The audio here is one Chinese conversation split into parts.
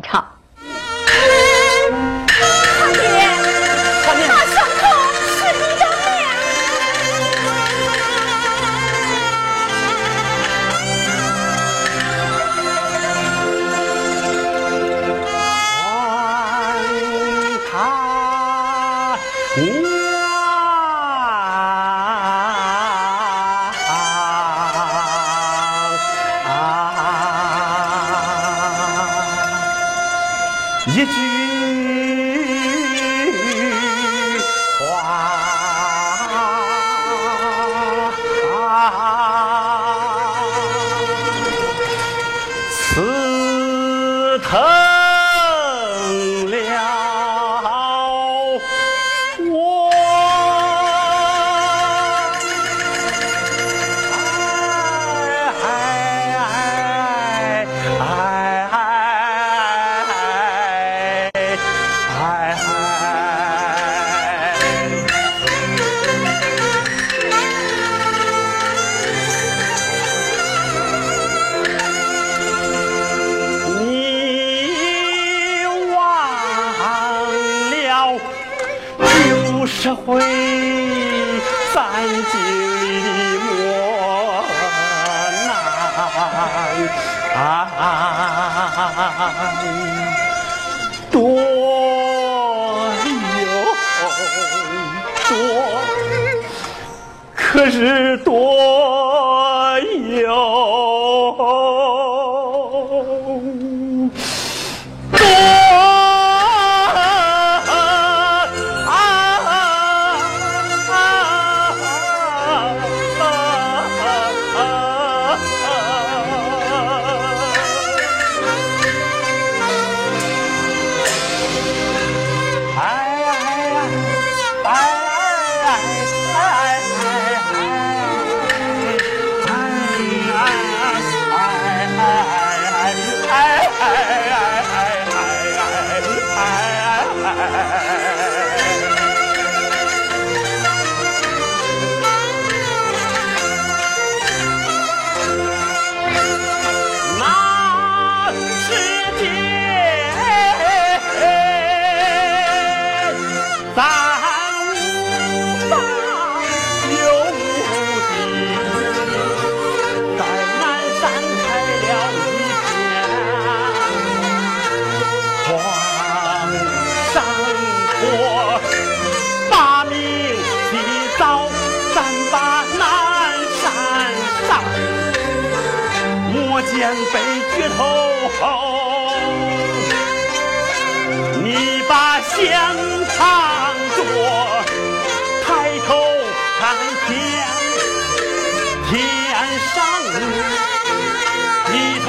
唱，堂姐，大伤口，十斤浆面，一句话。刺疼了我不是会三经的磨难，多有多，可是多有。先杯绝头后，你把香藏着，抬头看天，天上一头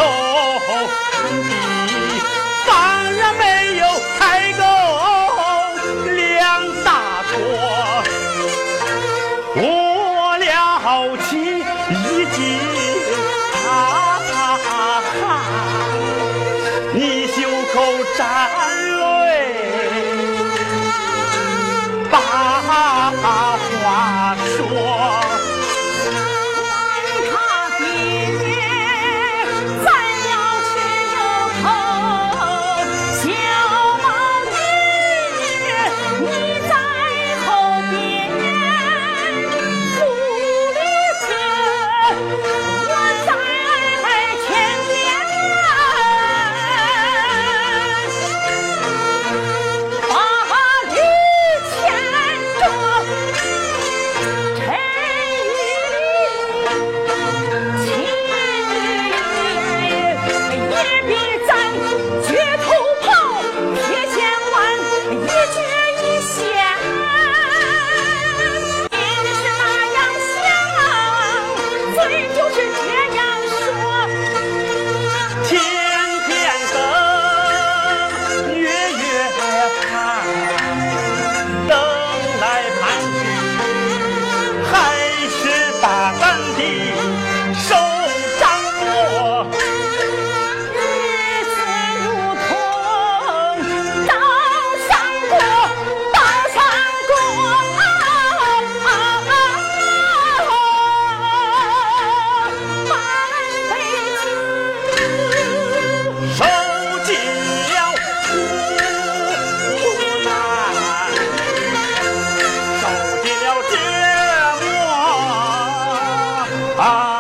你当然没有开够两大坨，我了起一斤。你袖口沾泪，把。收 Ah.